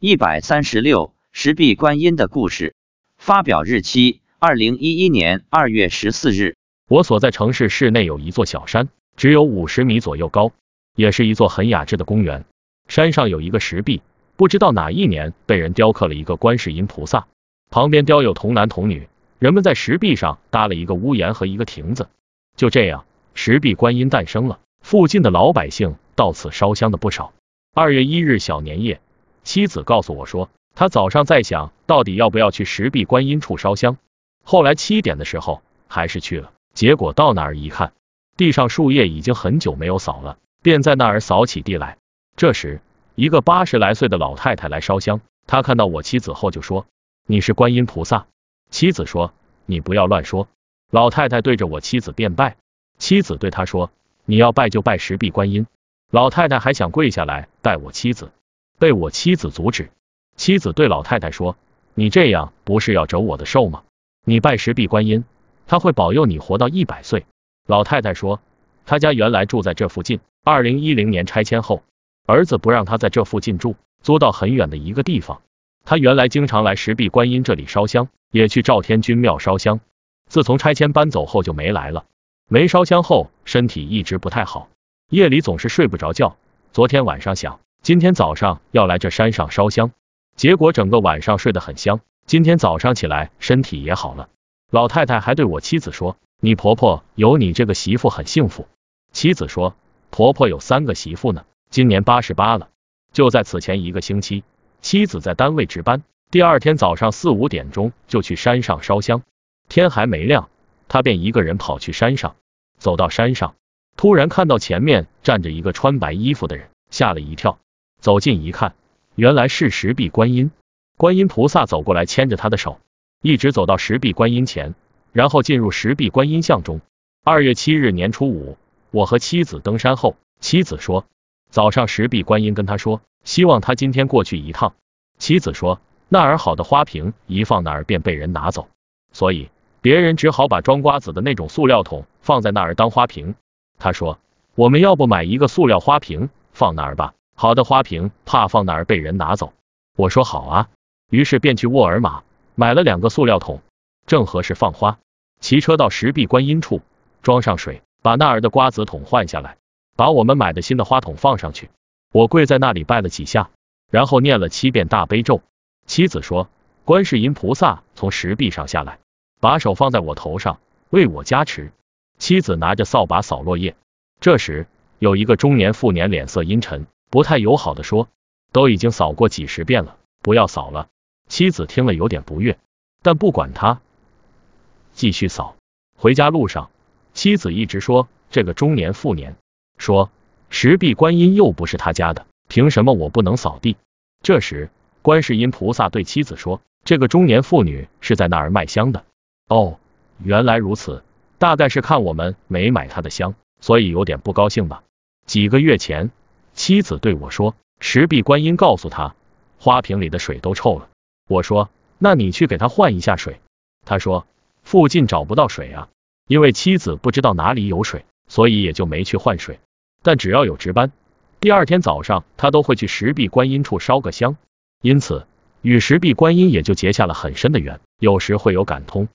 一百三十六，石壁观音的故事。发表日期：二零一一年二月十四日。我所在城市市内有一座小山，只有五十米左右高，也是一座很雅致的公园。山上有一个石壁，不知道哪一年被人雕刻了一个观世音菩萨，旁边雕有童男童女。人们在石壁上搭了一个屋檐和一个亭子，就这样，石壁观音诞生了。附近的老百姓到此烧香的不少。二月一日小年夜。妻子告诉我说，他早上在想到底要不要去石壁观音处烧香。后来七点的时候还是去了，结果到那儿一看，地上树叶已经很久没有扫了，便在那儿扫起地来。这时，一个八十来岁的老太太来烧香，她看到我妻子后就说：“你是观音菩萨。”妻子说：“你不要乱说。”老太太对着我妻子便拜，妻子对她说：“你要拜就拜石壁观音。”老太太还想跪下来拜我妻子。被我妻子阻止，妻子对老太太说：“你这样不是要折我的寿吗？你拜石壁观音，他会保佑你活到一百岁。”老太太说：“他家原来住在这附近，二零一零年拆迁后，儿子不让他在这附近住，租到很远的一个地方。他原来经常来石壁观音这里烧香，也去赵天君庙烧香。自从拆迁搬走后就没来了。没烧香后，身体一直不太好，夜里总是睡不着觉。昨天晚上想。”今天早上要来这山上烧香，结果整个晚上睡得很香。今天早上起来身体也好了。老太太还对我妻子说：“你婆婆有你这个媳妇很幸福。”妻子说：“婆婆有三个媳妇呢，今年八十八了。”就在此前一个星期，妻子在单位值班，第二天早上四五点钟就去山上烧香。天还没亮，她便一个人跑去山上。走到山上，突然看到前面站着一个穿白衣服的人，吓了一跳。走近一看，原来是石壁观音。观音菩萨走过来，牵着他的手，一直走到石壁观音前，然后进入石壁观音像中。二月七日年初五，我和妻子登山后，妻子说，早上石壁观音跟他说，希望他今天过去一趟。妻子说，那儿好的花瓶一放那儿便被人拿走，所以别人只好把装瓜子的那种塑料桶放在那儿当花瓶。他说，我们要不买一个塑料花瓶放那儿吧。好的花瓶怕放那儿被人拿走，我说好啊，于是便去沃尔玛买了两个塑料桶，正合适放花。骑车到石壁观音处，装上水，把那儿的瓜子桶换下来，把我们买的新的花桶放上去。我跪在那里拜了几下，然后念了七遍大悲咒。妻子说，观世音菩萨从石壁上下来，把手放在我头上，为我加持。妻子拿着扫把扫落叶，这时有一个中年妇年脸色阴沉。不太友好的说，都已经扫过几十遍了，不要扫了。妻子听了有点不悦，但不管他，继续扫。回家路上，妻子一直说这个中年妇年，说石壁观音又不是他家的，凭什么我不能扫地？这时，观世音菩萨对妻子说，这个中年妇女是在那儿卖香的。哦，原来如此，大概是看我们没买他的香，所以有点不高兴吧。几个月前。妻子对我说：“石壁观音告诉他，花瓶里的水都臭了。”我说：“那你去给他换一下水。”他说：“附近找不到水啊，因为妻子不知道哪里有水，所以也就没去换水。但只要有值班，第二天早上他都会去石壁观音处烧个香，因此与石壁观音也就结下了很深的缘，有时会有感通。”